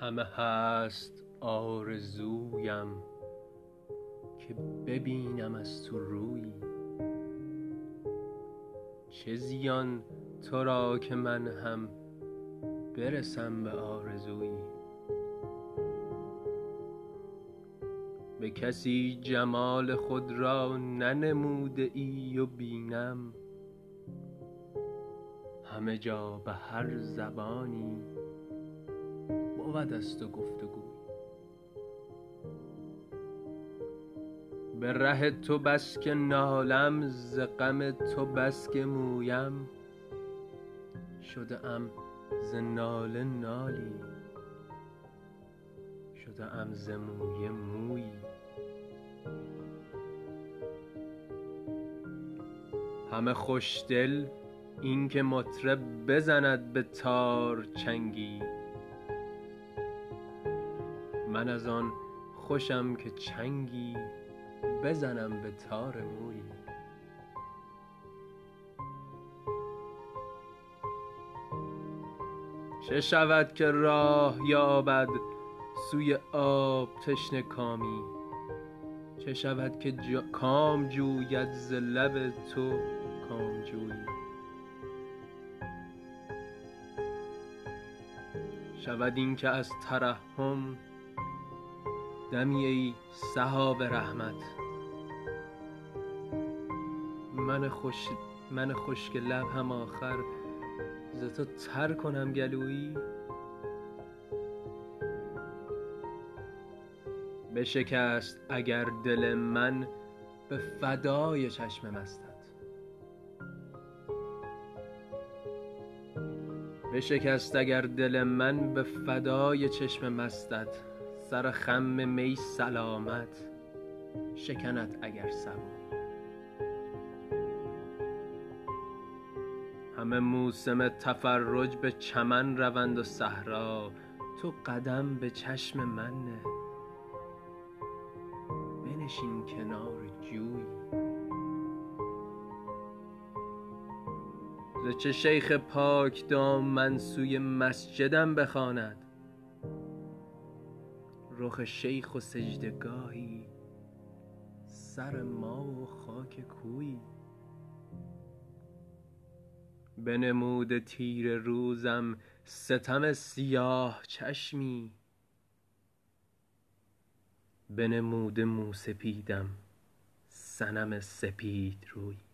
همه هست آرزویم که ببینم از تو رویی چه زیان تو را که من هم برسم به آرزویی به کسی جمال خود را ننموده ای و بینم. همه جا به هر زبانی بود از و گویی به ره تو بس که نالم ز غم تو بس که مویم. شده ز ناله نالی. شده ام ز مویه مویی همه خوشدل این که مطرب بزند به تار چنگی. من از آن خوشم که چنگی بزنم به تار مویی. چه شود که راه یابد سوی آب تشنه کامی؟ چه شود که کام جوید ز لب تو کامجویی شود این که از ترحم دمی ای سحاب رحمت. من خشک لب هم آخر ز تو تر کنم گلویی. بشکست اگر دل من به فدای چشم مستت. سر خم می سلامت شکند اگر سبویی همه موسم تفرج به چمن روند و صحرا تو قدم به چشم من نه بنشین کنار جویی ز چه شیخ پاکدامن سوی مسجدم بخواند؟ رخ شیخ و سجده گاهی سر ما و خاک کویی بنموده تیره روزم ستم سیاه چشمی. بنموده موسپیدم صنم سپیدرویی